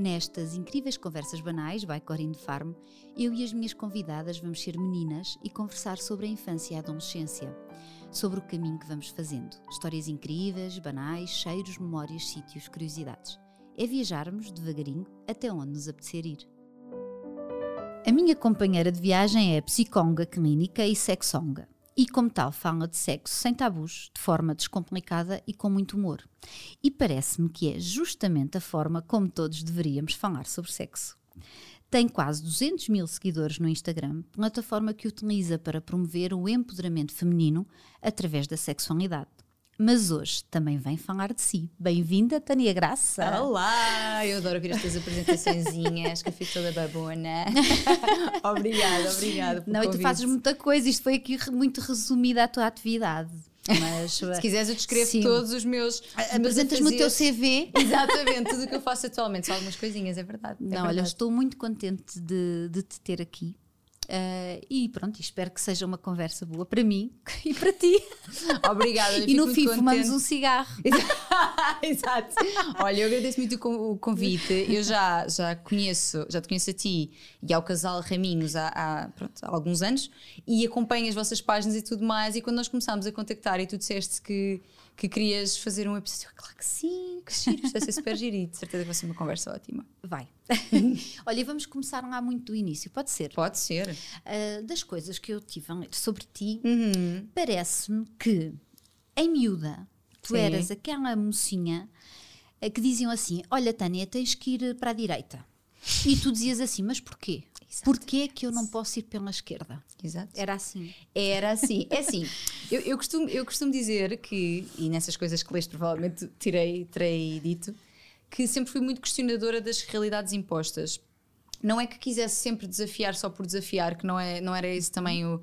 Nestas incríveis conversas banais, by Corinne Farm, eu e as minhas convidadas vamos ser meninas e conversar sobre a infância e a adolescência, sobre o caminho que vamos fazendo. Histórias incríveis, banais, cheiros, memórias, sítios, curiosidades. É viajarmos devagarinho até onde nos apetecer ir. A minha companheira de viagem é psiconga clínica e sexonga e, como tal, fala de sexo sem tabus, de forma descomplicada e com muito humor. E parece-me que é justamente a forma como todos deveríamos falar sobre sexo. Tem quase 200 mil seguidores no Instagram, plataforma que utiliza para promover o empoderamento feminino através da sexualidade mas hoje também vem falar de si. Bem-vinda, Tânia Graça. Olá, eu adoro ouvir estas apresentações que eu fico toda babona. obrigada, obrigada. Não, convite. e tu fazes muita coisa, isto foi aqui muito resumida a tua atividade. Mas, se quiseres, eu descrevo sim. todos os meus. Apresentas-me o teu CV. Exatamente, tudo o que eu faço atualmente, só algumas coisinhas, é verdade. É Não, verdade. olha, estou muito contente de, de te ter aqui. Uh, e pronto, espero que seja uma conversa boa para mim e para ti. Obrigada. e no fim fumamos um cigarro. Exato. Olha, eu agradeço muito o convite. Eu já, já conheço, já te conheço a ti e ao casal Raminhos há, há, pronto, há alguns anos e acompanho as vossas páginas e tudo mais. E quando nós começámos a contactar e tu disseste que que querias fazer um episódio. Claro que sim, que giro, isto vai ser super giro e de certeza vai ser uma conversa ótima. Vai. Olha, vamos começar lá muito do início, pode ser? Pode ser. Uh, das coisas que eu tive a ler sobre ti, uhum. parece-me que em miúda tu sim. eras aquela mocinha que diziam assim: Olha, Tânia, tens que ir para a direita. E tu dizias assim, mas porquê? Exato. Porquê que eu não posso ir pela esquerda? Exato. Era assim. Era assim. É assim. eu, eu, costumo, eu costumo dizer que, e nessas coisas que leste provavelmente tirei, terei dito, que sempre fui muito questionadora das realidades impostas. Não é que quisesse sempre desafiar só por desafiar, que não, é, não era esse também o. Uh,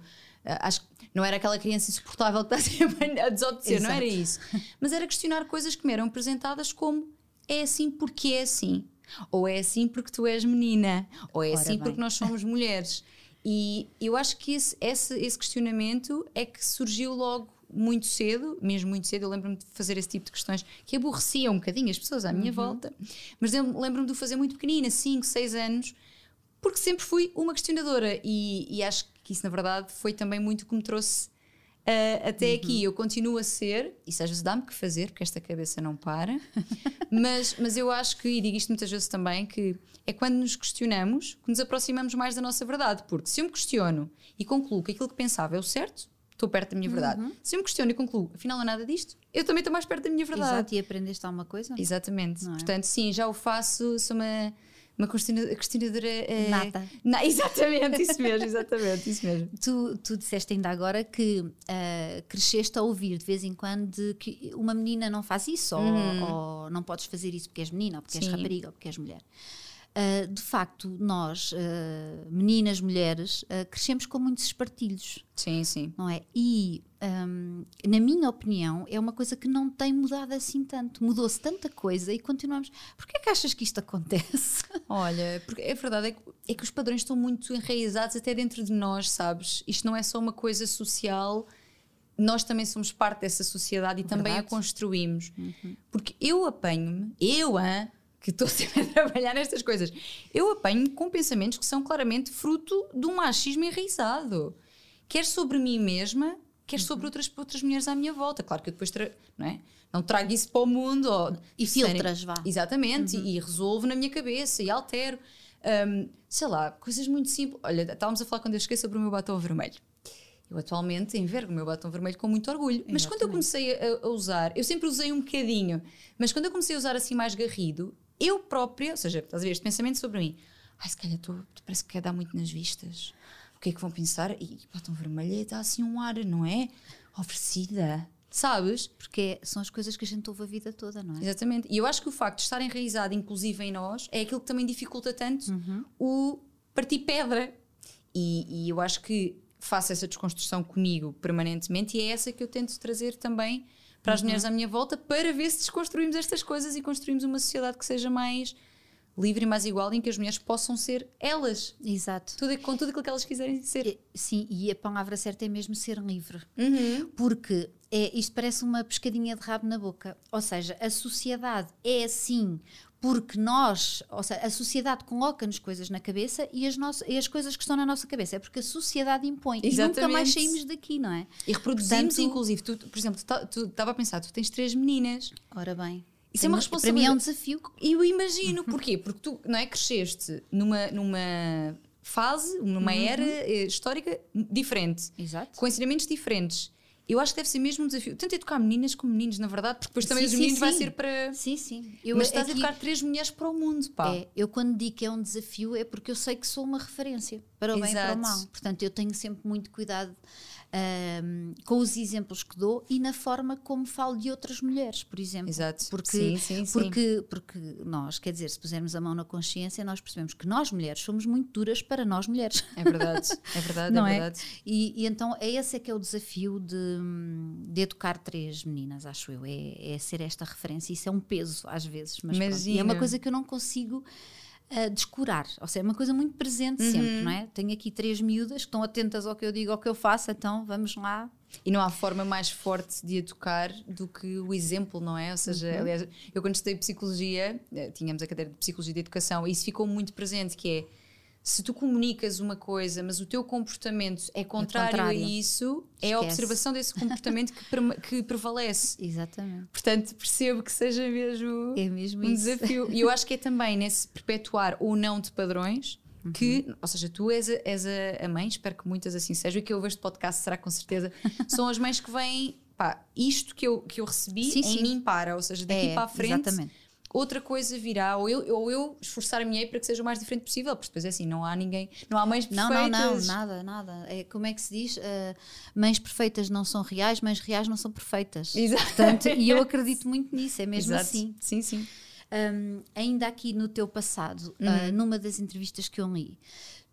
acho que não era aquela criança insuportável que está sempre a desobedecer, Exato. não era isso. Mas era questionar coisas que me eram apresentadas como é assim porque é assim. Ou é assim porque tu és menina, ou é Ora assim bem. porque nós somos mulheres. E eu acho que esse, esse, esse questionamento é que surgiu logo muito cedo, mesmo muito cedo, eu lembro-me de fazer esse tipo de questões que aborrecia um bocadinho as pessoas à minha uhum. volta, mas eu lembro-me de o fazer muito pequenina, 5, 6 anos, porque sempre fui uma questionadora e, e, acho que isso, na verdade, foi também muito o que me trouxe Uh, até uhum. aqui eu continuo a ser, isso às vezes dá-me que fazer, porque esta cabeça não para, mas, mas eu acho que, e digo isto muitas vezes também, que é quando nos questionamos que nos aproximamos mais da nossa verdade. Porque se eu me questiono e concluo que aquilo que pensava é o certo, estou perto da minha verdade. Uhum. Se eu me questiono e concluo, afinal não é nada disto, eu também estou mais perto da minha verdade. Exato, e aprendeste alguma coisa? Exatamente. É? Portanto, sim, já o faço, sou uma uma questionadora uh, nata. Na, exatamente, isso mesmo, exatamente, isso mesmo. Tu, tu disseste ainda agora que uh, cresceste a ouvir de vez em quando que uma menina não faz isso, uhum. ou, ou, não podes fazer isso porque és menina, ou porque Sim. és rapariga, ou porque és mulher. Uh, de facto, nós, uh, meninas, mulheres, uh, crescemos com muitos espartilhos. Sim, sim. Não é? E, um, na minha opinião, é uma coisa que não tem mudado assim tanto. Mudou-se tanta coisa e continuamos. Porquê é que achas que isto acontece? Olha, porque a verdade é que, é que os padrões estão muito enraizados até dentro de nós, sabes? Isto não é só uma coisa social nós também somos parte dessa sociedade e Verdade. também a construímos. Uhum. Porque eu apanho-me, eu, hein, que estou sempre a trabalhar nestas coisas, eu apanho com pensamentos que são claramente fruto de um machismo enraizado. Quer sobre mim mesma, quer sobre uhum. outras, outras mulheres à minha volta. Claro que eu depois tra não, é? não trago isso para o mundo. Ou, e filtras, vá. Exatamente, uhum. e, e, resolvo na minha cabeça e altero. Um, sei lá, coisas muito simples. Olha, estávamos a falar quando eu cheguei sobre o meu batom vermelho. Eu atualmente envergo o meu batom vermelho com muito orgulho. Exatamente. Mas quando eu comecei a, a, usar, eu sempre usei um bocadinho, mas quando eu comecei a usar assim mais garrido, eu própria, ou seja, estás a ver este pensamento sobre mim, ai, se calhar tu parece que quer dar muito nas vistas. O que é que vão pensar? E batom vermelho dá assim um ar, não é? Oferecida. Sabes? Porque são as coisas que a gente ouve a vida toda, não é? Exatamente. E eu acho que o facto de estar enraizado, inclusive em nós, é aquilo que também dificulta tanto uhum. o partir pedra. E, e eu acho que faço essa desconstrução comigo permanentemente e é essa que eu tento trazer também para as uhum. mulheres à minha volta para ver se desconstruímos estas coisas e construímos uma sociedade que seja mais livre e mais igual em que as mulheres possam ser elas. Exato. Tudo, com tudo aquilo que elas quiserem ser. Sim, e a palavra certa é mesmo ser livre. Uhum. Porque é, isto parece uma pescadinha de rabo na boca. Ou seja, a sociedade é assim porque nós, ou seja, a sociedade coloca-nos coisas na cabeça e as, nossas, e as coisas que estão na nossa cabeça é porque a sociedade impõe Exatamente. e nunca mais saímos daqui, não é? E reproduzimos, Portanto- inclusive, tu, por exemplo, tu estava a pensar, tu tens três meninas. Ora bem, Isso é uma tenho- Para mim é um responsabilidade. desafio. E eu imagino, porquê? Porque tu, não é, cresceste numa, numa fase, numa era eh, histórica diferente, Exato. com ensinamentos diferentes. Eu acho que deve ser mesmo um desafio, tanto educar meninas como meninos, na verdade, porque depois também Sim, os sim, meninos vai sim. ser para... Sim, sim. Eu, Mas estás a educar três mulheres para o mundo, pá. É, eu quando digo que é um desafio é porque eu sei que sou uma referência para o bem e para Exato. o mal. Portanto, eu tenho sempre muito cuidado ahm, com os exemplos que dou e na forma como falo de outras mulheres, por exemplo. Exato. Porque, Sim, sim, sim. Porque, porque nós, quer dizer, se pusermos a mão na consciência, nós percebemos que nós mulheres somos muito duras para nós mulheres. É verdade, é verdade, Não é é? verdade. E, e então é esse é que é o desafio de, de educar três meninas, acho eu. É, é ser esta referência. Isso é um peso às vezes, mas pronto. E é uma coisa que eu não consigo ah, descurar. Ou seja, é uma coisa muito presente sempre, não é? Tenho aqui três miúdas que estão atentas ao que eu digo, ao que eu faço, então vamos lá. E não há forma mais forte de educar do que o exemplo, não é? Ou seja, Uhum. aliás, eu quando estudei psicologia, eh, tínhamos a cadeira de psicologia de educação, e isso ficou muito presente, que é se tu comunicas uma coisa, mas o teu comportamento é contrário, a contrário. isso, é a Esquece. observação desse comportamento que, que prevalece. Exatamente. Portanto, percebo que seja mesmo É mesmo um isso. desafio. E eu acho que é também nesse perpetuar ou não de padrões que, Uhum. ou seja, tu és, a, és a, a mãe, espero que muitas assim sejam, e que eu vejo este podcast será com certeza, são as mães que vêm, pá, isto que eu, que eu recebi Sim, em sim. mim para, ou seja, daqui É, para a frente. exatamente. Outra coisa virá, ou eu, ou eu esforçar-me para que seja o mais diferente possível, porque depois é assim, não há ninguém, não há mães Não, perfeitas. não, não, nada, nada. É, como é que se diz? Ah, mães perfeitas não são reais, mães reais não são perfeitas. Exato. Portanto, e eu acredito muito nisso, é mesmo Exato. assim. Sim, sim. Um, ainda aqui no teu passado, Uhum. uh, numa das entrevistas que eu li,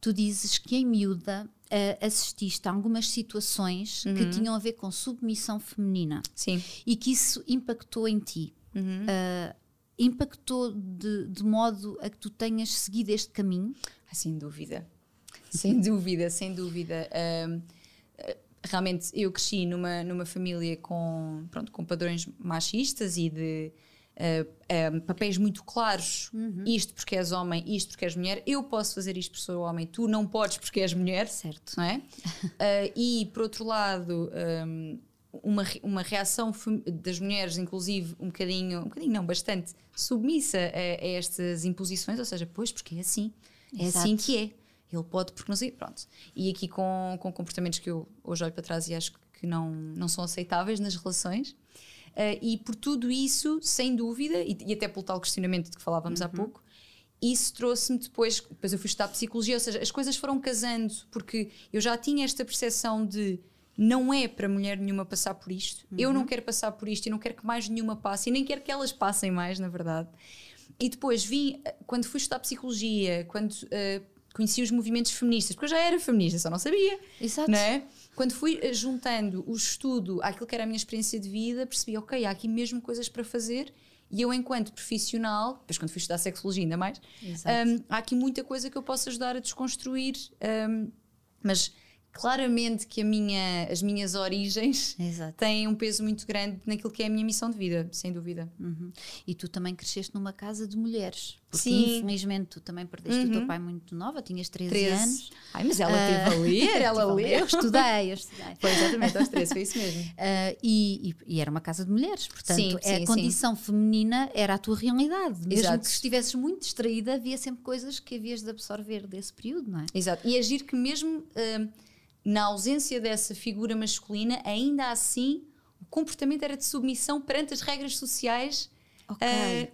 tu dizes que em miúda uh, assististe a algumas situações Uhum. que tinham a ver com submissão feminina Sim. e que isso impactou em ti. Uhum. Uh, impactou de, de modo a que tu tenhas seguido este caminho? Ah, Sem dúvida. Sem dúvida, sem dúvida. Ahm, ah, realmente eu cresci numa, numa família com, pronto, com padrões machistas e de ah, ah, papéis muito claros. Isto porque és homem, isto porque és mulher. Eu posso fazer isto porque sou homem, tu não podes porque és mulher. Certo. Não é? Ah, e por outro lado, ahm, uma, uma reação das mulheres, inclusive, um bocadinho, um bocadinho não, bastante submissa a, a estas imposições, ou seja, pois, porque é assim, é Exato. assim que é. Ele pode porque não sei, pronto. E aqui com, com comportamentos que eu hoje olho para trás e acho que não, não são aceitáveis nas relações. Ah, e por tudo isso, sem dúvida, e, e até pelo tal questionamento de que falávamos há pouco, isso trouxe-me depois, depois eu fui estudar psicologia, ou seja, as coisas foram casando, porque eu já tinha esta percepção de não é para mulher nenhuma passar por isto, eu não quero passar por isto e não quero que mais nenhuma passe, e nem quero que elas passem mais, na verdade. E depois vim, eh, quando fui estudar psicologia, quando eh, conheci os movimentos feministas, porque eu já era feminista, só não sabia, Exato. não é? Quando fui eh, juntando o estudo àquilo que era a minha experiência de vida, percebi, ok, há aqui mesmo coisas para fazer. E eu, enquanto profissional, depois quando fui estudar sexologia ainda mais, hum, há aqui muita coisa que eu posso ajudar a desconstruir. hum, mas claramente que a minha, as minhas origens Exato. têm um peso muito grande naquilo que é a minha missão de vida, sem dúvida. Uhum. E tu também cresceste numa casa de mulheres. Porque Sim. infelizmente tu também perdeste o teu Uhum. pai muito nova, tinhas 13, 13. anos. Ai, mas ela Ah, teve a ler, ela a leu. Eu estudei, eu estudei. Foi exatamente aos 13, foi isso mesmo. Ah, e, e- e era uma casa de mulheres, portanto, Sim, a sim, condição feminina era a tua realidade. Mesmo Exato. que estivesses muito distraída, havia sempre coisas que havias de absorver desse período, não é? Exato. E agir que mesmo hum, na ausência dessa figura masculina, ainda assim o comportamento era de submissão perante as regras sociais. Ok.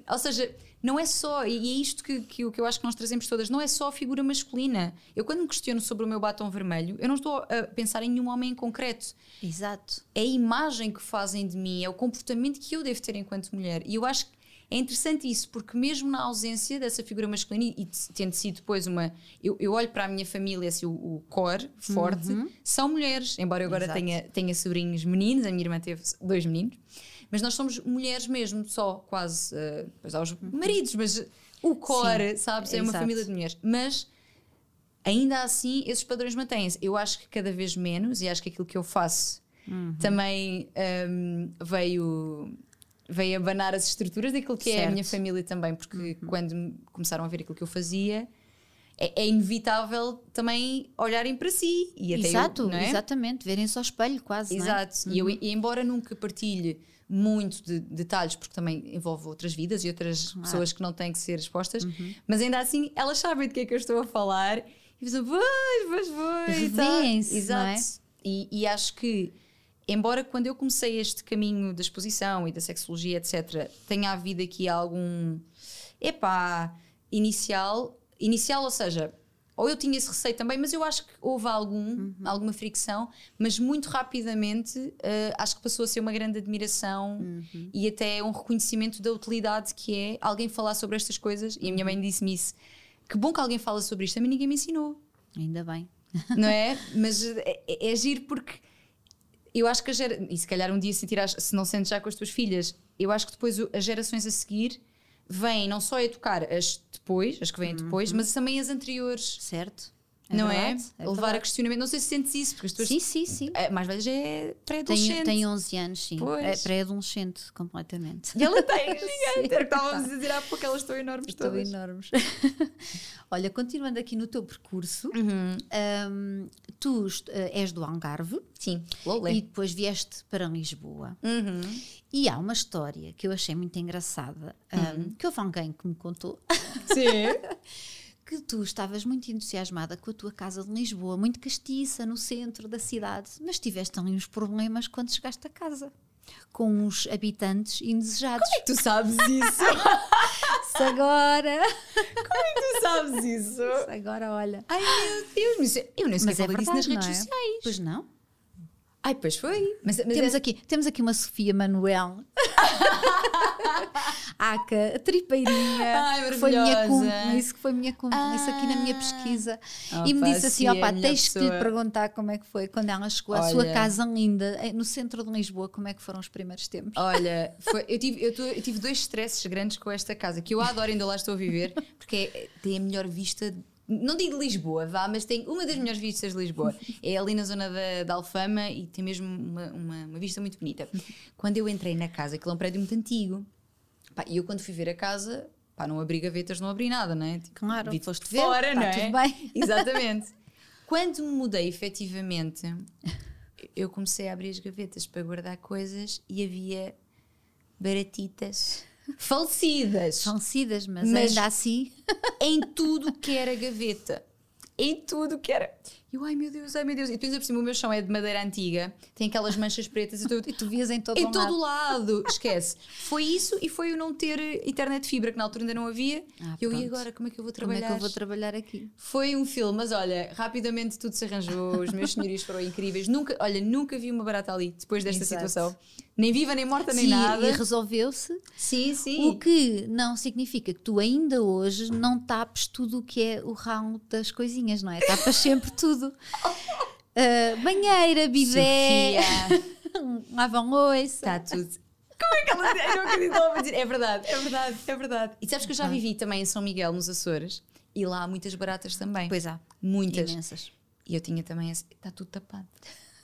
Ah, ou seja, não é só, e é isto que, que, o que eu acho que nós trazemos todas, não é só a figura masculina. Eu, quando me questiono sobre o meu batom vermelho, eu não estou a pensar em nenhum homem em concreto. Exato. É a imagem que fazem de mim, é o comportamento que eu devo ter enquanto mulher. E eu acho que é interessante isso, porque mesmo na ausência dessa figura masculina, e tendo sido depois uma. Eu, eu olho para a minha família, assim, o, o core forte, são mulheres. Embora eu agora Exato. tenha, tenha sobrinhos meninos, a minha irmã teve dois meninos, mas nós somos mulheres mesmo, só quase. eh, depois há os maridos, mas o core, sabes? É uma exato. família de mulheres. Mas ainda assim esses padrões mantêm-se. Eu acho que cada vez menos, e acho que aquilo que eu faço também hum, veio, veio abanar as estruturas daquilo que é a Certo. minha família também, porque quando me começaram a ver aquilo que eu fazia, é, é inevitável também olharem para si. E até eu, Exato, não é? exatamente, verem-se ao espelho quase. é? Exato. E, eu, e embora nunca partilhe muito de detalhes, porque também envolve outras vidas e outras pessoas que não têm que ser expostas, Uhum. mas ainda assim elas sabem de que é que eu estou a falar e dizem, pois, pois, pois. Exato. não é? E, e acho que, embora quando eu comecei este caminho da exposição e da sexologia, etc., tenha havido aqui algum. Epá, inicial. Inicial, ou seja, ou eu tinha esse receio também, mas eu acho que houve algum, Uhum. alguma fricção, mas muito rapidamente eh, acho que passou a ser uma grande admiração Uhum. e até um reconhecimento da utilidade que é alguém falar sobre estas coisas. E a minha mãe Uhum. disse-me isso. Que bom que alguém fala sobre isto, a mim ninguém me ensinou Ainda bem. não é? Mas é, é, é giro porque eu acho que a gera... e se calhar um dia sentirás, se não sentes já com as tuas filhas, eu acho que depois as gerações a seguir vêm não só a educar as depois, as que vêm depois, mas também as anteriores, Certo? Não verdade, é? Levar a questionamento. Não sei se sentes isso, porque as tuas Sim, sim, sim. a mais velha é pré-adolescente. tem 11 anos, sim. Pois. É pré-adolescente, completamente. E ela tem gigante. Era o que estávamos a dizer há pouco, elas estão enormes Estão todas. enormes. Olha, continuando aqui no teu percurso, Uhum. hum, tu eh, és do Algarve Sim, Lolé. e depois vieste para Lisboa. Uhum. E há uma história que eu achei muito engraçada, hum, que houve alguém que me contou Sim. que tu estavas muito entusiasmada com a tua casa de Lisboa, muito castiça, no centro da cidade, mas tiveste ali uns problemas quando chegaste a casa, com uns habitantes indesejados. Tu sabes isso? Se agora, tu sabes isso? se agora olha. Ai meu Deus, mas eu nem sequer Mas é disso nas verdade, redes é? sociais. Pois não? Ai, pois foi. Mas, mas Temos é- aqui, temos aqui uma Sofia Manuel. Aca, a tripeirinha. Ai, que foi minha cúmplice, que foi minha cúmplice aqui na minha Ah. pesquisa. Opa, e me disse assim: é opá, melhor tens que lhe pessoa." perguntar como é que foi quando ela chegou à sua casa linda, eh, no centro de Lisboa, como é que foram os primeiros tempos. Olha, foi- eu, tive, eu, tô- eu tive dois stresses grandes com esta casa, que eu adoro, ainda lá estou a viver, porque é- tem a melhor vista. Não digo Lisboa, vá, mas tem uma das melhores vistas de Lisboa. É ali na zona da, da Alfama e tem mesmo uma, uma, uma vista muito bonita. Quando eu entrei na casa, aquilo é um prédio muito antigo. E eu, quando fui ver a casa, pá, não abri gavetas, não abri nada, não é? Tipo, Claro, vi de foste ver, fora, tá não é? tudo bem. Exatamente. Quando me mudei efetivamente, eu comecei a abrir as gavetas para guardar coisas e havia baratitas falecidas Falecidas, mas, Mas- ainda assim. em tudo que era gaveta. Em tudo que era. E eu, ai meu Deus, ai meu Deus. E depois, por cima, o meu chão é de madeira antiga, tem aquelas manchas pretas e tudo. E tu vias em todo Em o todo lado. lado, esquece. Foi isso e foi o não ter internet fibra, que na altura ainda não havia. Ah, eu, e pronto. agora, como é que eu vou Como é trabalhar? que eu vou trabalhar aqui? Foi um filme, mas olha, rapidamente tudo se arranjou, os meus senhorios foram incríveis. Nunca, olha, nunca vi uma barata ali depois desta Exato. situação. Nem viva, nem morta, nem Sim, nada. e resolveu-se. Sim, sim. O que não significa que tu ainda hoje não tapes tudo o que é o ramo das coisinhas, não é? Tapas sempre tudo. Ah, banheira, bidé, lavam louça. está tudo. Como é que ela eu não acredito que ela vai dizer? É verdade, é verdade, é verdade. E sabes que eu já vivi também em São Miguel, nos Açores, e lá há muitas baratas também. Pois há, muitas. imensas. E eu tinha também. Está tudo tapado.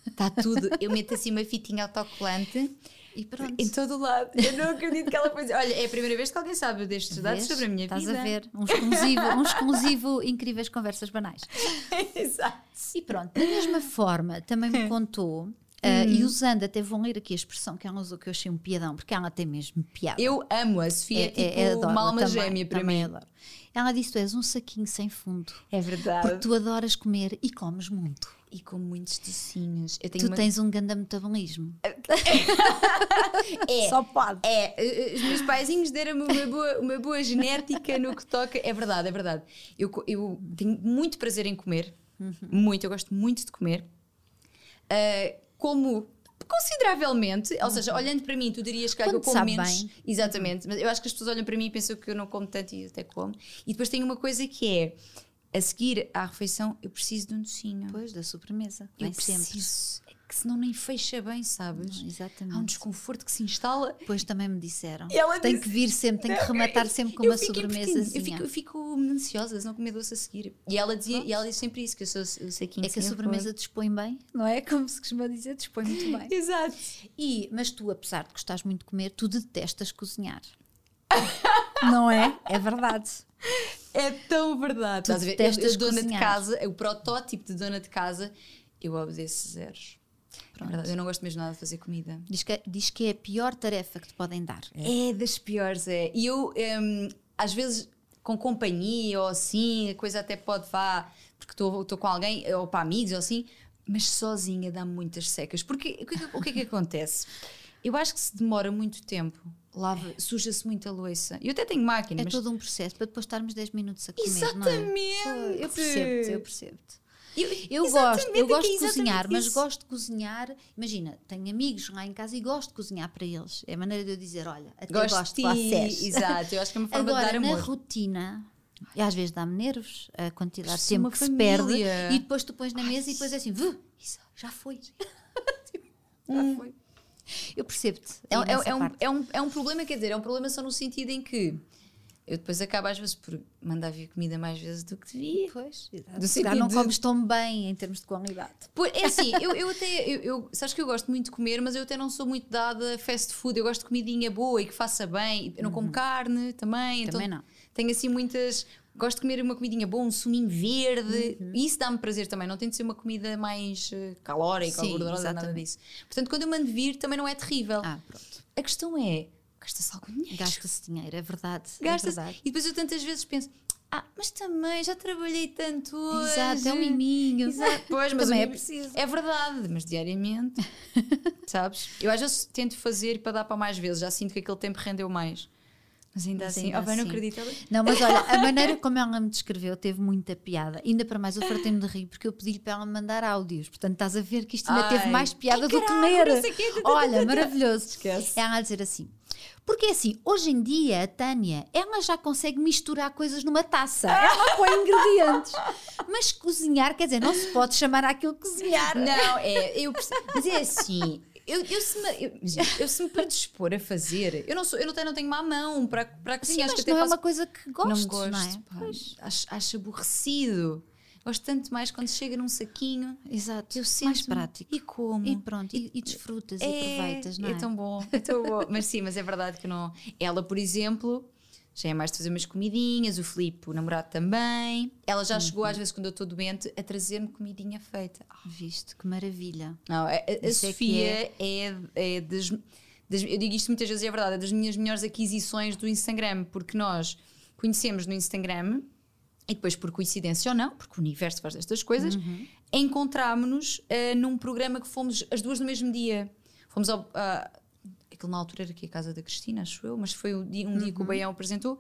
Está tudo. Eu meto assim uma fitinha autocolante E pronto. em todo o lado. Eu não acredito que ela dizer. Olha, é a primeira vez que alguém sabe destes dados sobre a minha Estás vida. a ver? Um exclusivo, um exclusivo incríveis conversas banais. Exato. E pronto, da mesma forma, também me contou, ah, e usando, até vão ler aqui a expressão que ela usou, que eu achei um piadão, porque ela tem mesmo piada. Eu amo a Sofia, é, tipo adoro, uma alma também, gêmea para mim. adoro. Ela disse: Tu és um saquinho sem fundo, É porque verdade. tu adoras comer e comes muito. E com muitos docinhos. Tu uma... tens um grande metabolismo. É, Só pode. é, eh, os meus paizinhos deram-me uma boa, uma boa genética no que toca. É verdade, é verdade. Eu, eu tenho muito prazer em comer. Uhum. Muito, eu gosto muito de comer. Ah, como consideravelmente, ou seja, olhando para mim, tu dirias que, ah, que eu Uhum. Como menos. bem. Exatamente, mas eu acho que as pessoas olham para mim e pensam que eu não como tanto e até como. E depois tem uma coisa que é a seguir à refeição, eu preciso de um docinho. Depois da sobremesa. eu Vem sempre. Que senão nem fecha bem, sabes? Não, exatamente. Há um desconforto que se instala. Depois também me disseram. Tem disse- que vir sempre, tem que rematar sempre com uma sobremesa eu fico, eu fico ansiosa não comer doce a seguir. E ela, dizia, e ela diz sempre isso, que eu sou eu sei É que a sobremesa dispõe bem, não é? Como se costuma dizer, dispõe muito bem. Exato. E, mas tu, apesar de gostares muito de comer, tu detestas cozinhar. não é? É verdade. É tão verdade. Tu Estás a ver? Eu, eu dona de casa, o protótipo de dona de casa, eu obedeço zeros. É Pronto. verdade, eu não gosto mesmo nada de fazer comida. Diz que, diz que é a pior tarefa que te podem dar. É das piores, é. E eu, hum, às vezes, com companhia ou assim, a coisa até pode vá, porque estou com alguém, ou para amigos ou assim, mas sozinha dá muitas secas. Porque o que, é que- o que é que acontece? Eu acho que se demora muito tempo, lava, suja-se muita louça. Eu até tenho máquina, É mas. todo um processo para depois estarmos 10 minutos a comer, Exatamente! é? Eu percebo-te, eu percebo-te. Eu, Eu gosto, eu é é gosto de exatamente cozinhar, mas isso. gosto de cozinhar. Imagina, tenho amigos lá em casa e gosto de cozinhar para eles. É a maneira de eu dizer: olha, até Gosto gosto, de de vocês. exato. Eu acho que é uma forma de Agora, dar na amor. rotina, e às vezes dá-me nervos a quantidade de tempo que se perde família. e depois tu pões na mesa e depois é assim, "Vu, já foi. já foi. Eu percebo-te. É, é- é um, é, um, é um problema, quer dizer, é um problema só no sentido em que eu depois acabo às vezes por mandar vir comida mais vezes do que devia. Pois. Do Se calhar não de- comes tão bem em termos de qualidade. Pois, é assim, eu, eu até, eu, eu- sabes que eu gosto muito de comer, mas eu até não sou muito dada a fast food, eu gosto de comidinha boa e que faça bem. Eu não como carne também, então Também não. tenho assim muitas. Gosto de comer uma comidinha boa, um suminho verde, Uhum. isso dá-me prazer também. Não tem de ser uma comida mais eh, calórica ou Sim, gordurosa, nada disso. Portanto, quando eu mando vir, também não é terrível. Ah, pronto. A questão é: gasta-se algum dinheiro? Gasta-se dinheiro, é verdade. é Gasta-se. verdade. e depois eu tantas vezes penso: ah, mas também já trabalhei tanto hoje. Exato, é um miminho. Exato, pois, mas Também é preciso. É verdade, mas diariamente, sabes? Eu às vezes tento fazer para dar para mais vezes, já sinto que aquele tempo rendeu mais. Mas ainda Mas assim, ainda oh, bem, não assim. acredito. Não, mas olha, a maneira como ela me descreveu teve muita piada. Ainda para mais, eu fartei-me de rir porque eu pedi-lhe para ela me mandar áudios. Portanto, estás a ver que isto ainda teve Ai, mais piada ai, do que caralho, ler. o quê. Olha, maravilhoso. Esquece. Ela a dizer assim. Porque assim, hoje em dia, a Tânia, ela já consegue misturar coisas numa taça. Ela põe ingredientes. Mas cozinhar, quer dizer, não se pode chamar aquilo cozinhar. Não, é, eu percebo, mas é assim. Eu, eu, se me, eu, eu se me predispor a fazer, eu não, sou, eu não tenho, não tenho má mão para, para Sim, cozinhar. acho mas não é faço uma coisa que gostes, não gosto, não é? pá, acho, acho aborrecido. Gosto tanto mais quando chega num saquinho, Exato, eu sinto mais prático. e como. E pronto, e, e desfrutas e aproveitas, não é? É tão bom, é tão bom. Mas sim, mas é verdade que não. Ela, por exemplo, já é mais de fazer umas comidinhas, o Filipe, o namorado também. Ela já chegou, Uhum. às vezes, quando eu estou doente, a trazer-me comidinha feita. Ah, Viste, que maravilha. Não, a, a- é Sofia é, é das, das- Eu digo isto muitas vezes e é verdade, é das minhas melhores aquisições do Instagram, porque nós conhecemos no Instagram. E depois, por coincidência ou não, porque o universo faz destas coisas, Uhum. encontrámos-nos eh, num programa que fomos as duas no mesmo dia. Fomos ao. a- aquilo na altura era aqui a casa da Cristina, acho eu, mas foi um dia, um dia que o Uhum. Baião apresentou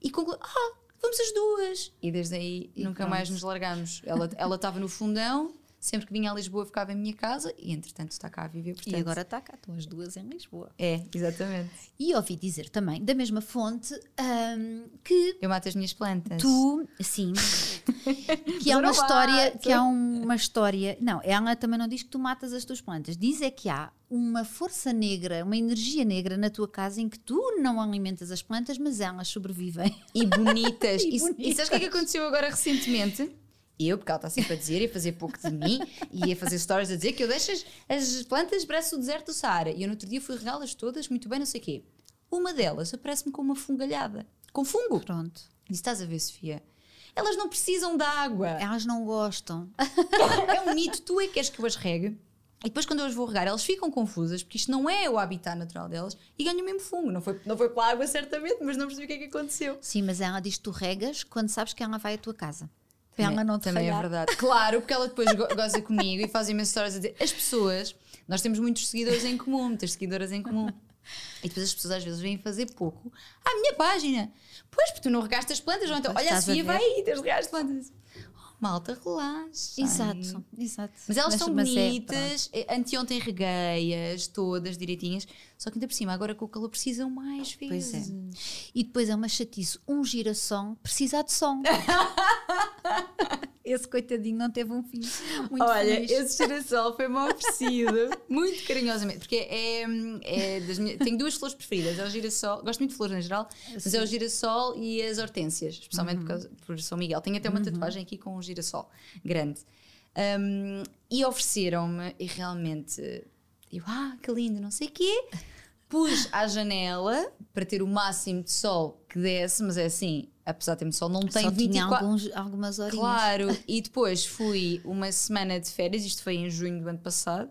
e concluiu: Ah, vamos as duas! E desde aí E nunca pronto. mais nos largamos. Ela ela estava no fundão, sempre que vinha a Lisboa ficava em minha casa e entretanto está cá a viver. Portanto, E agora está cá, estão as duas em Lisboa. É, exatamente. E ouvi dizer também, da mesma fonte, ahm, que Eu mato as minhas plantas. tu, sim, que há Eu uma história, mato. que há uma história, não, ela também não diz que tu matas as tuas plantas, diz é que há uma força negra, uma energia negra na tua casa em que tu não alimentas as plantas, mas elas sobrevivem. E bonitas. E e, se- e sabes o que é que aconteceu agora recentemente? Eu, porque ela está sempre a dizer e a fazer pouco de mim e a fazer stories a dizer que eu deixo as, as plantas parece o deserto do Saara. E eu no outro dia fui regá-las todas, muito bem, não sei o quê. Uma delas aparece-me com uma fungalhada. Com fungo. Pronto. Disse, estás a ver, Sofia? Elas não precisam de água. Elas não gostam. É um mito, tu é que queres que eu as regue. E depois, quando eu as vou regar, elas ficam confusas, porque isto não é o habitat natural delas, e ganham mesmo fungo. Não foi, não foi pela água, certamente, mas não percebi o que é que aconteceu. Sim, mas ela diz que tu regas quando sabes que ela vai à tua casa. Ela não te também é verdade. Claro, porque ela depois go- goza comigo e faz imensas histórias a dizer. As pessoas, nós temos muitos seguidores em comum, muitas seguidoras em comum. E depois as pessoas às vezes vêm fazer pouco à minha página. Pois, porque tu não regaste as plantas, ou então, Pois, olha, a Sofia vai aí, tens as plantas. Malta, relaxa. Exato, exato. Mas elas mas é, bonitas, eh, anteontem reguei-as, todas direitinhas, só que ainda por cima, agora com o calor precisam mais Pois vezes. E depois é uma chatice, um girassol precisar de som. esse coitadinho não teve um fim muito Olha, feliz. esse girassol foi-me oferecido muito carinhosamente, porque é, é das minhas, tenho duas flores preferidas, é o girassol, gosto muito de flores em geral, mas é o girassol e as hortênsias, especialmente por, causa, por São Miguel. Tenho até uma tatuagem aqui com um girassol grande. Um, e ofereceram-me, e realmente eu, ah, que lindo, não sei o quê. Pus à janela para ter o máximo de sol que desse, mas é assim, apesar de ter muito sol, não tem Só tinha 24 alguns, algumas horinhas. Claro, e depois fui uma semana de férias, isto foi em junho do ano passado.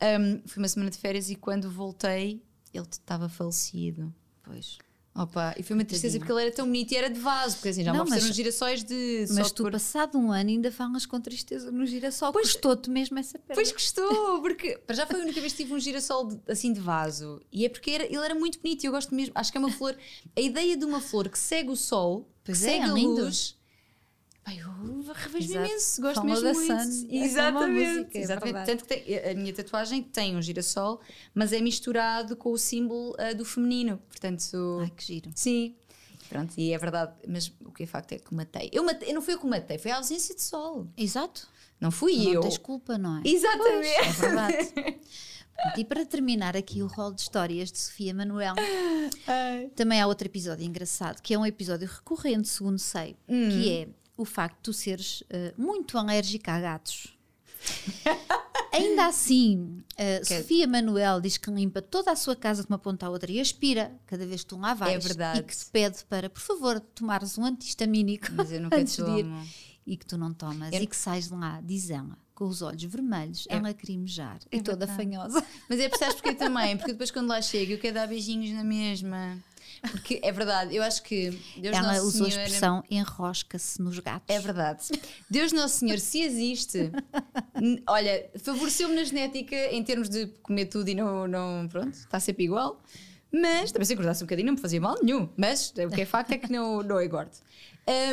Um, fui uma semana de férias e quando voltei, ele estava falecido. Pois. Opa, e foi uma tristeza Tadinho. porque ele era tão bonito e era de vaso, porque assim já Não, me ofereceram mas- girassóis de. Mas tu, pôr- passado um ano, ainda falas com tristeza no girassol. Pois- Custou-te mesmo essa perda. Pois gostou, porque para já foi a única vez que tive um girassol de- assim de vaso. E é porque era- ele era muito bonito e eu gosto mesmo. Acho que é uma flor. A ideia de uma flor que segue o sol, Pois que é, segue é a luz. Pai, eu revejo-me Exato. imenso, gosto Follow mesmo muito. sun, é Exatamente. é exatamente. Tanto que tem- a minha tatuagem tem um girassol, mas é misturado com o símbolo ah, do feminino. Portanto, Ai, que giro. sim. Pronto, e é verdade, mas o que é facto é que matei. Eu, matei, eu não fui eu que matei, foi a ausência de sol. Exato. Não fui Tu eu. Não tens culpa, não é? Exatamente. É verdade. E para terminar aqui o rol de histórias de Sofia Manuel, também há outro episódio engraçado, que é um episódio recorrente, segundo sei, Hum. que é o facto de tu seres eh, muito alérgica a gatos. Ainda assim, eh, Que- Sofia Manuel diz que limpa toda a sua casa de uma ponta à outra e aspira cada vez que tu lá vais. É verdade. E que te pede para, por favor, tomares um antihistamínico Mas eu nunca antes de ir e que tu não tomas É- e que sais de lá, diz ela, com os olhos vermelhos, É- a lacrimejar é e toda verdade. fanhosa. Mas é percebes porque também, porque depois quando lá chego eu quero dar beijinhos na mesma. Porque é verdade, eu acho que Deus ela Nosso usou a Senhor. expressão enrosca-se nos gatos. É verdade. Deus Nosso Senhor, se existe, olha, favoreceu-me na genética em termos de comer tudo e não, não pronto, está sempre igual. Mas também se engordasse um bocadinho não me fazia mal nenhum. Mas o que é facto é que não, não engordo.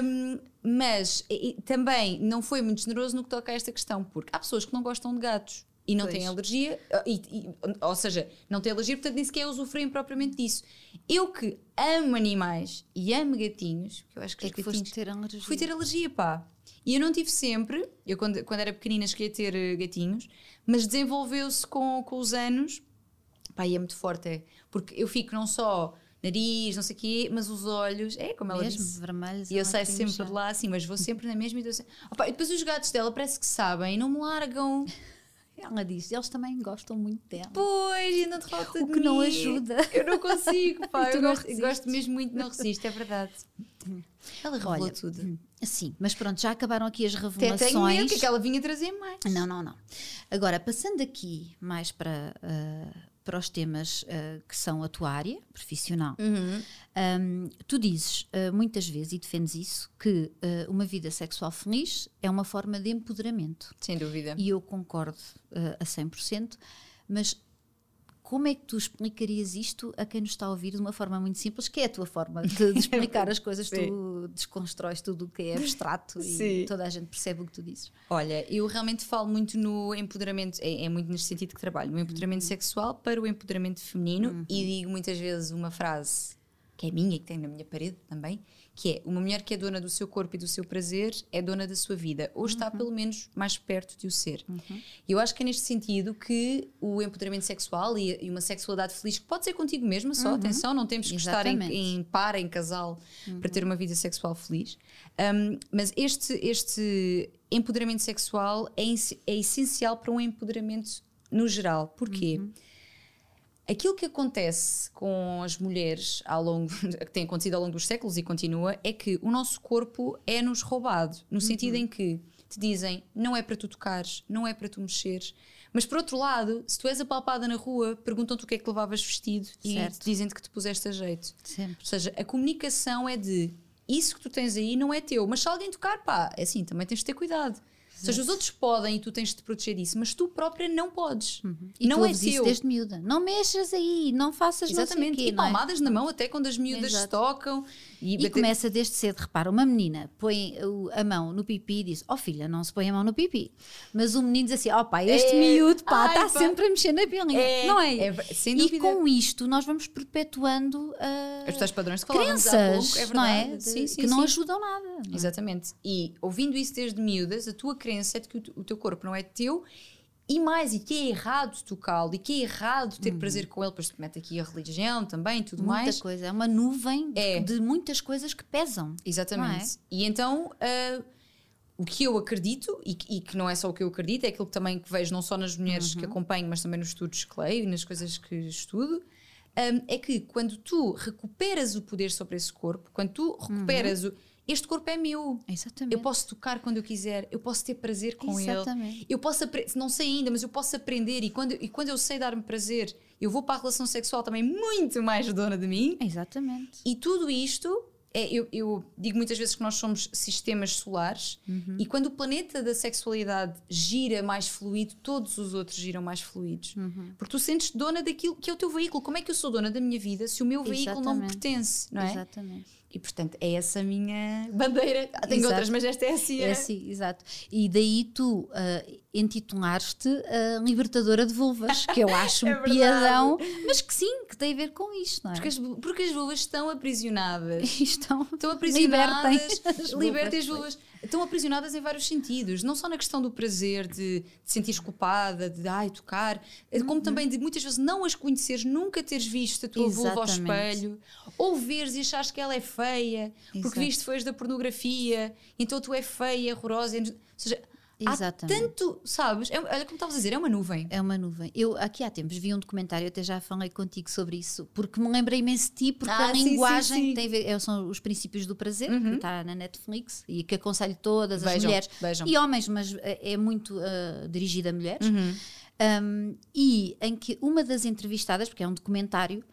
Hum, mas e também não foi muito generoso no que toca a esta questão, porque há pessoas que não gostam de gatos e não Pois. têm alergia, e- e- ou seja, não têm alergia, portanto nem sequer usufruem propriamente disso. Eu que amo animais e amo gatinhos, que eu acho que é que gatinhos ter alergia. Fui ter alergia, pá. E eu não tive sempre, eu quando, quando era pequenina a ter eh, gatinhos, mas desenvolveu-se com, com os anos, pá, e é muito forte, é. Porque eu fico não só nariz, não sei o quê, mas os olhos, é como ela mesmo, disse. vermelhos. E eu saio sempre de lá assim, mas vou sempre na mesma e, sempre- Opa, e depois os gatos dela parece que sabem e não me largam. Ela disse, eles também gostam muito dela. Pois, de volta O que não mim. ajuda. Eu não consigo, pá. Eu não gosto, gosto mesmo muito de não resisto, é verdade. Ela revelou Olha, tudo. Sim, mas pronto, já acabaram aqui as Até revelações. tenho medo que aquela vinha trazer mais. Não, não, não. Agora, passando aqui mais para, ah, para os temas ah, que são a tua área profissional, Uhum. Hum, tu dizes ah, muitas vezes e defendes isso que ah, uma vida sexual feliz é uma forma de empoderamento. Sem dúvida. E eu concordo a 100%, mas como é que tu explicarias isto a quem nos está a ouvir de uma forma muito simples, que é a tua forma de, de explicar as coisas, Sim. tu desconstróis tudo o que é abstrato Sim. e toda a gente percebe o que tu dizes. Olha, eu realmente falo muito no empoderamento, é, é muito neste sentido que trabalho, no empoderamento sexual para o empoderamento feminino e digo muitas vezes uma frase que é minha e que tem na minha parede também, que é uma mulher que é dona do seu corpo e do seu prazer é dona da sua vida, ou está pelo menos mais perto de o ser. E eu acho que é neste sentido que o empoderamento sexual e, e uma sexualidade feliz, que pode ser contigo mesma só, atenção, não temos que estar em, Exatamente. em par, em casal, para ter uma vida sexual feliz. Um, mas este, este empoderamento sexual é, é essencial para um empoderamento no geral. Porquê? Aquilo que acontece com as mulheres ao longo, que tem acontecido ao longo dos séculos e continua, é que o nosso corpo é-nos roubado, no sentido em que te dizem não é para tu tocares, não é para tu mexeres. Mas por outro lado, se tu és apalpada na rua, perguntam-te o que é que levavas vestido e Certo. dizem-te que te puseste a jeito. Sempre. Ou seja, a comunicação é de isso que tu tens aí não é teu, mas se alguém tocar, pá, é assim, também tens de ter cuidado. Seja, os outros podem e tu tens de te proteger disso, mas tu própria não podes. Uhum. E não tu é teu. desde miúda. Não mexas aí, não faças não Exatamente. quê, e não é? palmadas na mão até quando as miúdas se Exato. tocam. E, E bater- começa desde cedo, repara, uma menina põe a mão no pipi e diz, ó filha, não se põe a mão no pipi. Mas o menino diz assim, ó pá, este É, miúdo, pá, está sempre a mexer na pilinha. É, não é? é sem e com isto nós vamos perpetuando ah, Os tais padrões que há pouco, crenças, é não é? De- Sim, sim, que não sim. ajudam nada. não é? Exatamente. E ouvindo isso desde miúdas, a tua crença é de que o, te- o teu corpo não é teu e mais, e que é errado tocá-lo, e que é errado ter prazer com ele, depois te mete aqui a religião também, tudo Muita mais. coisa, é uma nuvem de, É. de muitas coisas que pesam. Exatamente. Não é? E então, ah, o que eu acredito, e, que- e que não é só o que eu acredito, é aquilo que também que vejo não só nas mulheres Uhum. que acompanho, mas também nos estudos que leio e nas coisas que estudo, ah, é que quando tu recuperas o poder sobre esse corpo, quando tu recuperas Uhum. o. Este corpo é meu. Exatamente. Eu posso tocar quando eu quiser, eu posso ter prazer com ele. Exatamente. Eu posso não sei ainda, mas eu posso aprender e quando, e quando eu sei dar-me prazer, eu vou para a relação sexual também muito mais dona de mim. Exatamente. E tudo isto, é, eu, eu digo muitas vezes que nós somos sistemas solares Uhum. e quando o planeta da sexualidade gira mais fluido, todos os outros giram mais fluidos. Uhum. Porque tu sentes dona daquilo que é o teu veículo. Como é que eu sou dona da minha vida se o meu veículo não me Exatamente. pertence? Não é? Exatamente. E portanto, é essa a minha bandeira. Ah, Tenho Exato. outras, mas esta é assim. É assim, exato. E daí tu ah, intitulares-te a libertadora de vulvas, que eu acho um É verdade. piadão, mas que sim, que tem a ver com isto, não é? Porque as, porque as vulvas estão aprisionadas. estão, Estão aprisionadas. libertem Libertem as vulvas. Estão aprisionadas em vários sentidos. Não só na questão do prazer, de, de sentir culpada, de ai, tocar, eh, Uhum. como também de muitas vezes não as conheceres, nunca teres visto a tua vulva ao espelho, ou veres e achares que ela é feia, porque Exato. viste foi da pornografia, então tu é feia, horrorosa. Ou seja, há Exatamente. tanto, sabes? É- olha como estavas a dizer, é uma nuvem. É uma nuvem. Eu aqui há tempos vi um documentário, até já falei contigo sobre isso, porque me lembrei imenso de ti, porque Ah, a sim, sim, linguagem sim. Uhum. tem a ver, é- são os princípios do prazer, que está na Netflix e que aconselho todas as mulheres vejam. e homens, mas é é muito ah, dirigido a mulheres. Uhum. Um, e em que uma das entrevistadas, porque é um documentário,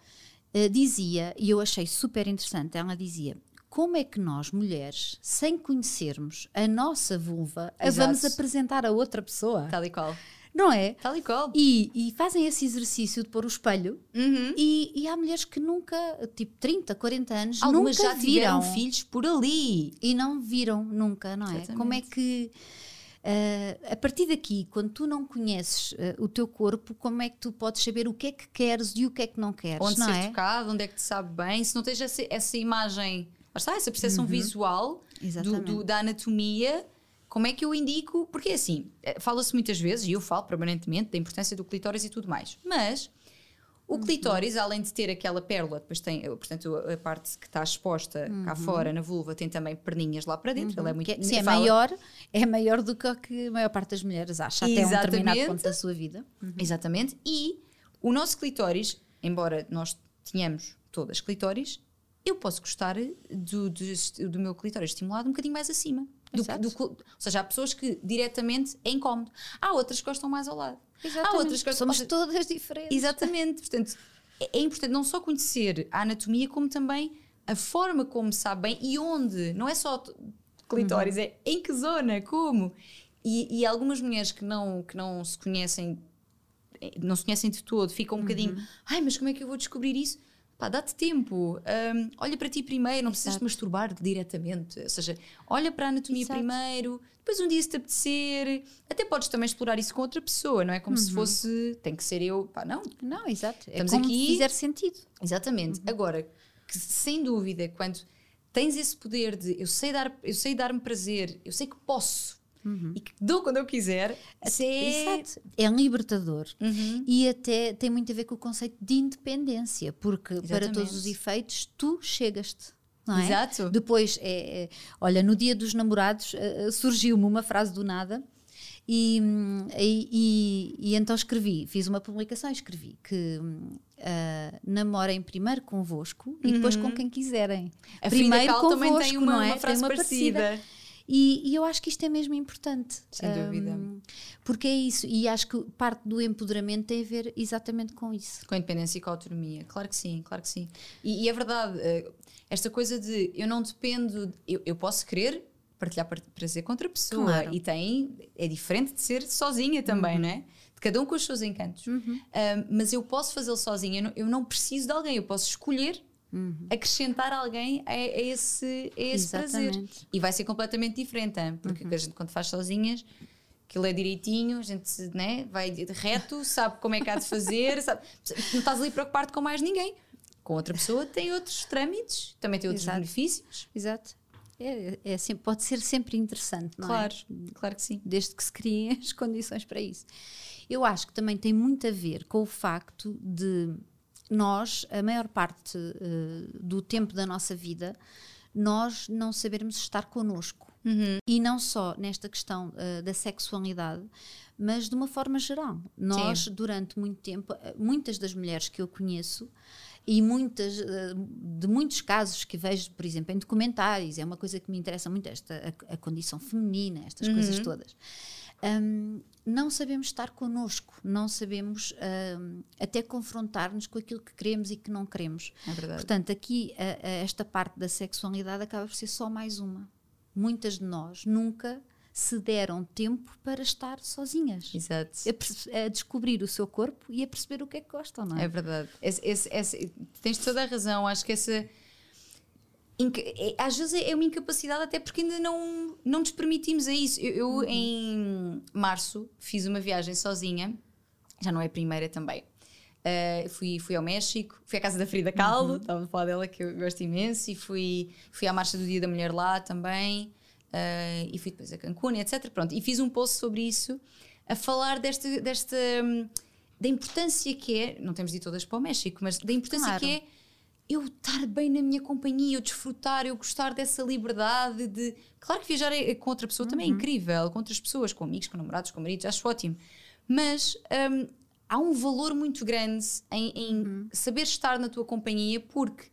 eh, dizia, e eu achei super interessante, ela dizia. Como é que nós, mulheres, sem conhecermos a nossa vulva, a Exato. vamos apresentar a outra pessoa? Tal e qual. Não é? Tal e qual. E, e fazem esse exercício de pôr o espelho Uhum. e, e há mulheres que nunca, tipo 30, 40 anos, Algumas nunca já viram filhos por ali. e não viram nunca, não é? Exatamente. Como é que ah, a partir daqui, quando tu não conheces ah, o teu corpo, como é que tu podes saber o que é que queres e o que é que não queres, onde não ser é? tocado, onde é que te sabe bem, se não tens essa, essa imagem, lá está, essa percepção visual do, do- da anatomia, como é que eu indico? Porque assim, eh, fala-se muitas vezes, e eu falo permanentemente, da importância do clitóris e tudo mais, mas o clitóris, além de ter aquela pérola, depois tem, eh, portanto, a a parte que está exposta cá fora na vulva, tem também perninhas lá para dentro. Ele é muito Que é, sim, é fala- maior, é maior do que o que a maior parte das mulheres acha até um determinado ponto da sua vida. Exatamente. E o nosso clitóris, embora nós tenhamos todas clitóris, eu posso gostar do, do, do meu clitóris estimulado um bocadinho mais acima. Do, do ou seja, há pessoas que diretamente é incómodo. Há outras que gostam mais ao lado. Há outras que gostam Somos todas diferentes. Exatamente. Portanto, é, é importante não só conhecer a anatomia, como também a forma como sabe bem e onde. Não é só clitóris, é em que zona, como. E, e algumas mulheres que não, que não se conhecem, eh, não se conhecem de todo, ficam um bocadinho, ai, mas como é que eu vou descobrir isso? Pá, dá-te tempo, hum, olha para ti primeiro, não precisas te masturbar diretamente. Ou seja, olha para a anatomia Exato. primeiro, depois um dia se te apetecer, até podes também explorar isso com outra pessoa, não é como Uhum. se fosse, tem que ser eu, pá, não, Não, exato. É Estamos como aqui- fizer sentido. Exatamente. Uhum. Agora, que, sem dúvida, quando tens esse poder de eu sei dar, eu sei dar-me prazer, eu sei que posso e que dou quando eu quiser, é. Uhum. Exato. É libertador. Uhum. E até tem muito a ver com o conceito de independência, porque para Exatamente. todos os efeitos tu chegas-te. Não é? Exato. Depois, é, é- olha, no dia dos namorados eh, surgiu-me uma frase do nada e, e, e- e então escrevi, fiz uma publicação e escrevi que ah, namorem primeiro convosco e depois com quem quiserem. Uhum. A Frida primeiro Kahlo também tem uma, não é? uma frase Tem parecida. E, e eu acho que isto é mesmo importante. Sem dúvida. Hum, porque é isso, e acho que parte do empoderamento tem a ver exatamente com isso. Com a independência e com a autonomia, claro que sim, claro que sim. E, e é verdade, eh, esta coisa de eu não dependo, eu, eu posso querer partilhar prazer com outra pessoa Claro. e tem é diferente de ser sozinha também, não é? De cada um com os seus encantos. Uhum. Ah, mas eu posso fazê-lo sozinha, eu não, eu não preciso de alguém, eu posso escolher Uhum. acrescentar alguém a, a esse, a esse prazer. Exatamente. Uhum. E vai ser completamente diferente, hein? porque a gente quando faz sozinhas, aquilo é direitinho, a gente né, vai reto, sabe como é que há de fazer, sabe? não estás ali preocupado com mais ninguém. Com outra pessoa tem outros trâmites, também tem outros Exato. benefícios. Exato. É, é pode ser sempre interessante, não Claro, é? claro que sim. Desde que se criem as condições para isso. Eu acho que também tem muito a ver com o facto de nós, a maior parte eh, do tempo da nossa vida, nós não sabermos estar connosco. E não só nesta questão eh, da sexualidade, mas de uma forma geral. Nós, durante muito tempo, eh, muitas das mulheres que eu conheço e muitas de muitos casos que vejo, por exemplo, em documentários, é uma coisa que me interessa muito esta a, a condição feminina, estas coisas todas. Hum, não sabemos estar connosco, não sabemos hum, até confrontar-nos com aquilo que queremos e que não queremos. É verdade. Portanto, aqui a- a esta parte da sexualidade acaba por ser só mais uma. Muitas de nós nunca se deram tempo para estar sozinhas, Exato. a, a descobrir o seu corpo e a perceber o que é que gostam, não é? É verdade. Esse- esse- esse- tens toda a razão. Acho que essa. É- às vezes é uma incapacidade, até porque ainda não, não nos permitimos a isso. Eu, eu, em março, fiz uma viagem sozinha, já não é a primeira também. Uh, fui, fui ao México, fui à casa da Frida Kahlo, estava a falar dela que eu gosto imenso, e fui, fui à Marcha do Dia da Mulher lá também, uh, e fui depois a Cancún, etc. Pronto, e fiz um post sobre isso, a falar desta, desta hum, da importância que é, não temos de ir todas para o México, mas da importância Claro. que é eu estar bem na minha companhia, eu desfrutar, eu gostar dessa liberdade de. Claro que viajar é- com outra pessoa também é incrível, com outras pessoas, com amigos, com namorados, com maridos, acho ótimo. Mas hum, há um valor muito grande em, em saber estar na tua companhia, porque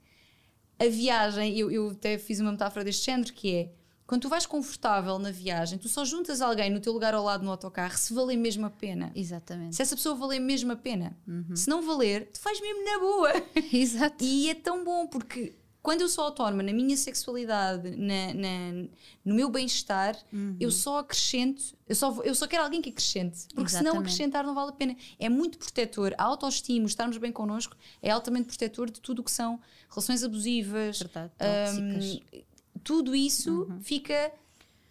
a viagem, eu, eu até fiz uma metáfora deste género, que é quando tu vais confortável na viagem, tu só juntas alguém no teu lugar ao lado no autocarro se valer mesmo a pena. Exatamente. Se essa pessoa valer mesmo a pena. Se não valer, tu faz mesmo na boa. Exato. E é tão bom porque quando eu sou autónoma na minha sexualidade, na, na- no meu bem-estar, Uhum. eu só acrescento, eu só, eu só quero alguém que acrescente. Porque se não acrescentar não vale a pena. É muito protetor. A autoestima, estarmos bem connosco, é altamente protetor de tudo o que são relações abusivas. Verdade, hum, tóxicas. Tudo isso Uhum. fica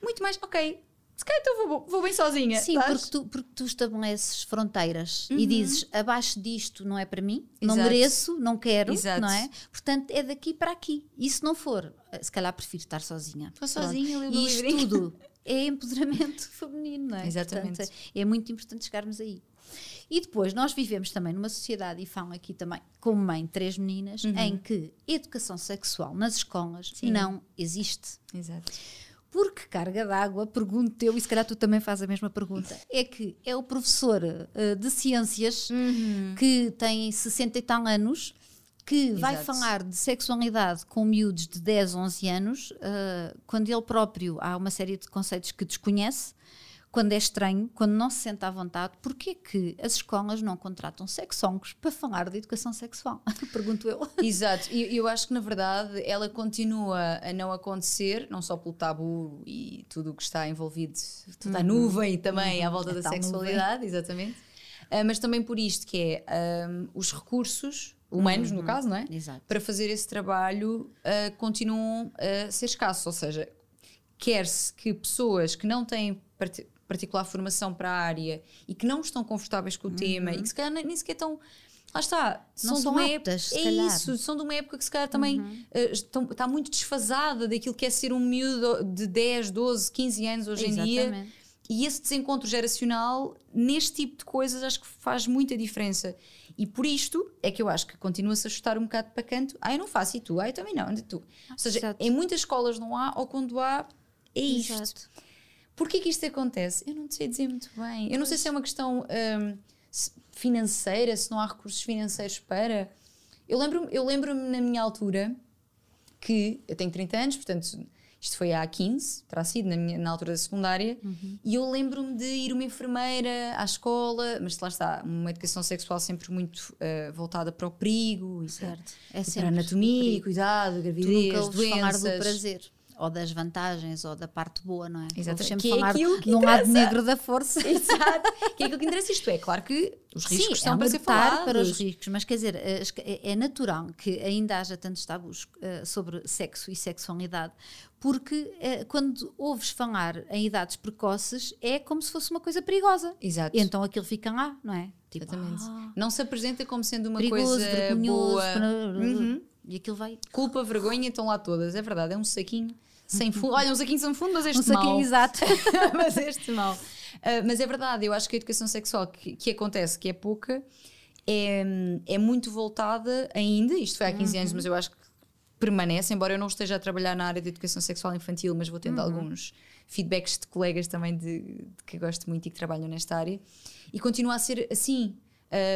muito mais, ok, se calhar então vou, vou bem sozinha. Sim, sabes? porque tu, porque tu estabeleces fronteiras e dizes abaixo disto não é para mim, não Exato. mereço, não quero, Exato. não é? Portanto, é daqui para aqui. E se não for, eh, se calhar prefiro estar sozinha. Estou sozinha, livre, E isto tudo é empoderamento feminino, não é? Exatamente. Portanto, é muito importante chegarmos aí. E depois, nós vivemos também numa sociedade, e falo aqui também como mãe três meninas, Uhum. em que educação sexual nas escolas não existe. Exato. Porque carga d'água, pergunto eu, e se calhar tu também fazes a mesma pergunta, é que é o professor eh, de ciências Uhum. que tem 60 e tal anos que vai Exato. falar de sexualidade com miúdos de 10, 11 anos, eh, quando ele próprio há uma série de conceitos que desconhece, quando é estranho, quando não se sente à vontade, porquê que as escolas não contratam sexólogos para falar de educação sexual? Pergunto eu. Exato, e eu acho que na verdade ela continua a não acontecer, não só pelo tabu e tudo o que está envolvido, toda a nuvem também à volta A da sexualidade, exatamente, Ah, mas também por isto que é ah, os recursos humanos, no caso, não é? Exato. Para fazer esse trabalho ah, continuam a ser escassos, ou seja, quer-se que pessoas que não têm particular formação para a área e que não estão confortáveis com o tema e que se calhar nem sequer estão. Lá está, Não são são de uma aptas, época, é calhar. isso, são de uma época que se calhar também eh, estão- está muito desfasada daquilo que é ser um miúdo de 10, 12, 15 anos hoje em dia. Exatamente. E esse desencontro geracional, neste tipo de coisas, acho que faz muita diferença. E por isto é que eu acho que continua-se a chutar um bocado para canto. Ah, eu não faço e tu, ah, eu também não. E tu. Ou seja, Exato. em muitas escolas não há, ou quando há, é isto. Exato. Porquê que isto acontece? Eu não te sei dizer muito bem. Eu não sei se é uma questão hum, financeira, se não há recursos financeiros para. Eu lembro-me eu lembro na minha altura que eu tenho 30 anos, portanto isto foi há 15, terá sido na, minha, na altura da secundária, e eu lembro-me de ir uma enfermeira à escola, mas lá está, uma educação sexual sempre muito eh, voltada para o perigo e para, Certo. É e para a anatomia, cuidado, Tu gravidez, nunca ouves falar doenças. do prazer. Ou das vantagens ou da parte boa, não é? Exato. Sempre Que é falar aquilo que num lado negro da força. Exato. Que é aquilo que interessa isto. É claro que os riscos Sim, são é para ser falados. para os riscos, mas quer dizer, é é natural que ainda haja tantos tabus eh, sobre sexo e sexualidade, porque eh, quando ouves falar em idades precoces é como se fosse uma coisa perigosa. Exato. E então aquilo fica lá, não é? Tipo, Exatamente. ah, Não se apresenta como sendo uma perigoso, coisa boa. Uhum. e aquilo vai. Culpa, vergonha, estão lá todas. É verdade, é um saquinho sem fundo. Olha, um saquinho sem fundo, mas este que mal. é exato. mas este mal. Ah, mas é verdade, eu acho que a educação sexual que, que acontece, que é pouca, é, é muito voltada ainda, isto foi há 15 Uhum. anos, mas eu acho que permanece, embora eu não esteja a trabalhar na área de educação sexual infantil, mas vou Uhum. tendo alguns feedbacks de colegas também de, de que gosto muito e que trabalham nesta área, e continua a ser assim.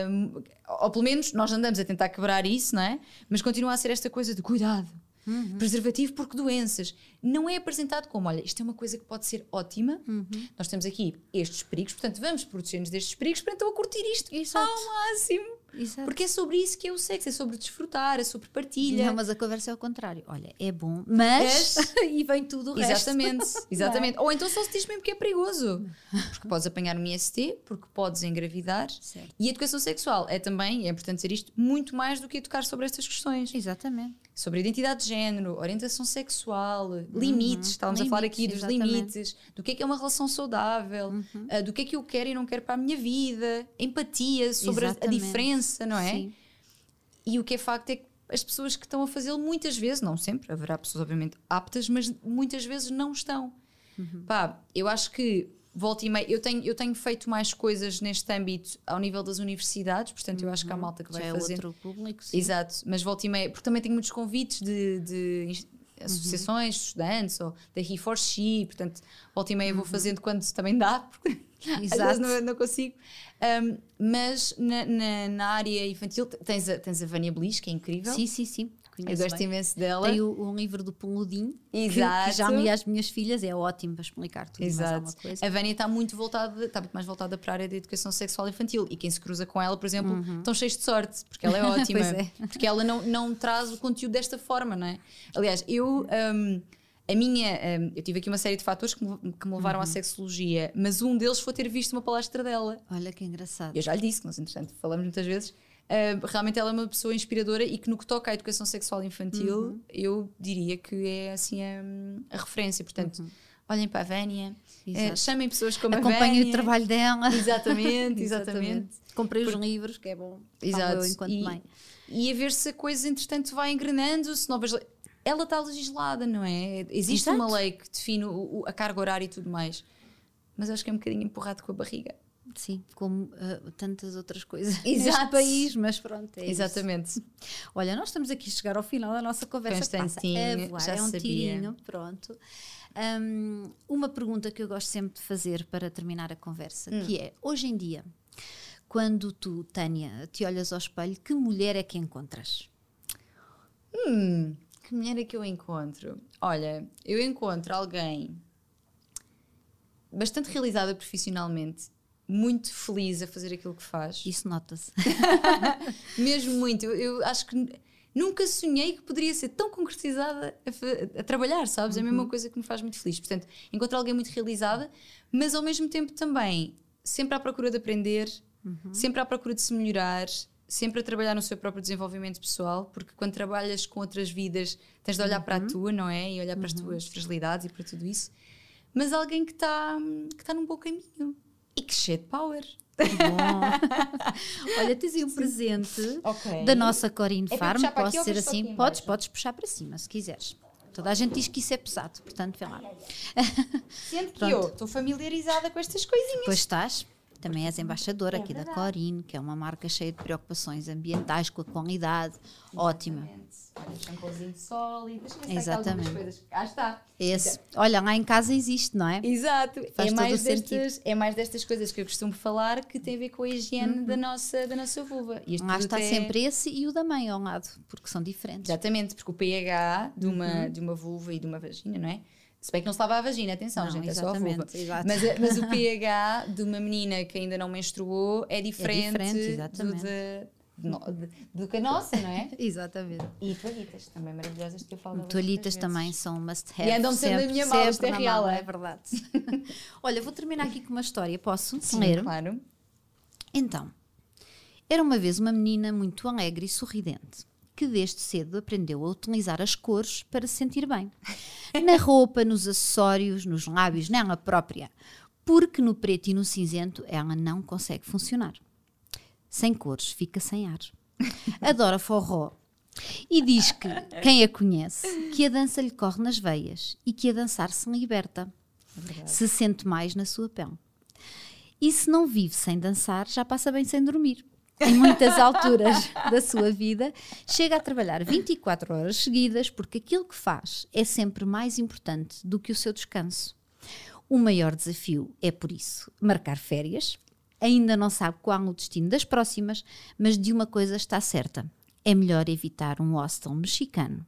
Um, ou pelo menos nós andamos a tentar quebrar isso, não é? Mas continua a ser esta coisa de cuidado, Uhum. preservativo porque doenças. Não é apresentado como, olha, isto é uma coisa que pode ser ótima, Uhum. nós temos aqui estes perigos, portanto vamos proteger-nos destes perigos para então a curtir isto Exato. ao máximo. Exato. Porque é sobre isso que é o sexo, é sobre desfrutar, é sobre partilha. Não, mas a conversa é ao contrário. Olha, é bom, mas. e vem tudo o resto. Exatamente, exatamente. Ou então só se diz mesmo que é perigoso. Porque podes apanhar um IST, porque podes engravidar. Certo. E a educação sexual é também, é importante dizer isto, muito mais do que educar sobre estas questões. Exatamente. Sobre identidade de género, orientação sexual, limites, estávamos a falar aqui dos Uhum. Limites, exatamente. limites, do que é que é uma relação saudável, ah, do que é que eu quero e não quero para a minha vida, empatia sobre a- a diferença, não é? Sim. E o que é facto é que as pessoas que estão a fazê-lo muitas vezes, não sempre, haverá pessoas obviamente aptas, mas muitas vezes não estão. Uhum. Pá, eu acho que volta e meia, eu tenho, eu tenho feito mais coisas neste âmbito ao nível das universidades, portanto eu acho que há malta que Já vai é fazer. outro público. Sim. Exato, mas volta e meia, porque também tenho muitos convites de, de associações, de estudantes, ou da He for She, portanto, volta e meia vou fazendo quando também dá, porque às Exato. vezes não, não consigo. Um, mas na, na, na área infantil tens a, tens a Vânia Belis, que é incrível. Sim, sim, sim. Eu gosto bem. imenso dela. Tem o, um livro do Peludim, que, Exato. que já me às minhas filhas, é ótimo para explicar tudo mais Exato. alguma coisa. A Vânia está muito voltada, está muito mais voltada para a área da educação sexual infantil e quem se cruza com ela, por exemplo, estão cheios de sorte, porque ela é ótima, Uhum. Pois é. porque ela não, não traz o conteúdo desta forma, não é? Aliás, eu hum, a minha, hum, eu tive aqui uma série de fatores que me, que me levaram Uhum. à sexologia, mas um deles foi ter visto uma palestra dela. Olha que engraçado. Eu já lhe disse, nós entretanto falamos muitas vezes. Hum, realmente ela é uma pessoa inspiradora e que no que toca à educação sexual infantil, Uhum. eu diria que é assim a, a referência. Portanto, olhem para a Vânia, eh, Uhum. Exato. chamem pessoas como a Acompanho Vânia. o trabalho dela. Exatamente, exatamente. Comprei os livros, que é bom. Exato. Eu enquanto e, mãe. e a ver se a coisa, entretanto, vai engrenando, se novas Ela está legislada, não é? Existe Exato. uma lei que define o- o- a carga horária e tudo mais. Mas acho que é um bocadinho empurrado com a barriga. Sim, como ah, tantas outras coisas Exato. neste país, mas pronto, é isso. Exatamente. Olha, nós estamos aqui a chegar ao final da nossa conversa. passa a voar, já é um sabia. tirinho, pronto. Hum, uma pergunta que eu gosto sempre de fazer para terminar a conversa, Hum. que é, hoje em dia, quando tu, Tânia, te olhas ao espelho, que mulher é que encontras? Hum, que mulher é que eu encontro? Olha, eu encontro alguém bastante realizada profissionalmente, muito feliz a fazer aquilo que faz. Isso nota-se. Mesmo muito. Eu, eu acho que nunca sonhei que poderia ser tão concretizada a, a trabalhar, sabes? É a mesma coisa que me faz muito feliz. Portanto, encontro alguém muito realizada, mas ao mesmo tempo também sempre à procura de aprender, sempre à procura de se melhorar. Sempre a trabalhar no seu próprio desenvolvimento pessoal, porque quando trabalhas com outras vidas tens de olhar para a tua, não é? E olhar para as tuas fragilidades e para tudo isso. Mas alguém que está que tá num bom caminho e que cheio de power. Bom. Olha, tens aí um presente Ok. da nossa Corinne É Farm, posso ser assim? Podes, podes puxar para cima, se quiseres. Toda a gente diz que isso é pesado, portanto, vê lá. Sendo que eu estou familiarizada com estas coisinhas. Pois estás. Também és embaixadora É aqui da verdade. Corinne, que é uma marca cheia de preocupações ambientais, com a qualidade. Ótima. Olha, shampoozinho sólido. Deixa-me Exatamente. coisas. Ah, está. Esse. Olha, lá em casa existe, não é? Exato. Faz é, mais destas, é mais destas coisas que eu costumo falar que tem a ver com a higiene da, nossa, da nossa vulva. E este Lá está é- sempre esse e o da mãe ao lado, porque são diferentes. Exatamente, porque o pH de uma, de uma vulva e de uma vagina, não é? Se bem que não se lava a vagina, atenção, Não, gente, é só a vulva. Mas, a- mas o pH de uma menina que ainda não menstruou é diferente, diferente, do de- do que a nossa, não é? Exatamente. E toalhitas, também maravilhosas que eu falo Toalhitas também são must have. E andam sempre na minha mala, isto é real, mala, é? é verdade. Olha, vou terminar aqui com uma história, posso? Sim, ler? claro. Então, era uma vez uma menina muito alegre e sorridente, que desde cedo aprendeu a utilizar as cores para se sentir bem. Na roupa, nos acessórios, nos lábios, nela própria. Porque no preto e no cinzento ela não consegue funcionar. Sem cores, fica sem ar. Adora forró. E diz que, quem a conhece, que a dança lhe corre nas veias e que a dançar se liberta. Se sente mais na sua pele. E se não vive sem dançar, já passa bem sem dormir. Em muitas alturas da sua vida, chega a trabalhar 24 horas seguidas porque aquilo que faz é sempre mais importante do que o seu descanso. O maior desafio é, por isso, marcar férias. Ainda não sabe qual o destino das próximas, mas de uma coisa está certa: é melhor evitar um hostel mexicano,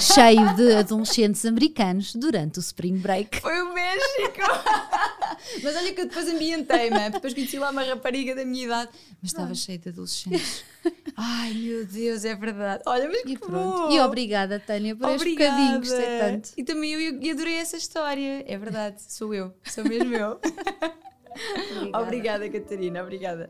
cheio de adolescentes americanos durante o Spring Break. Foi o México! Mas olha que eu depois ambientei-me, depois conheci lá uma rapariga da minha idade, mas estava cheia de adolescentes. Ai meu Deus, é verdade. Olha, mas que E pronto. bom. E obrigada, Tânia, por este bocadinho, gostei tanto. E também eu, eu adorei essa história. É verdade, sou eu, sou mesmo eu. Obrigada. Obrigada, Catarina, obrigada.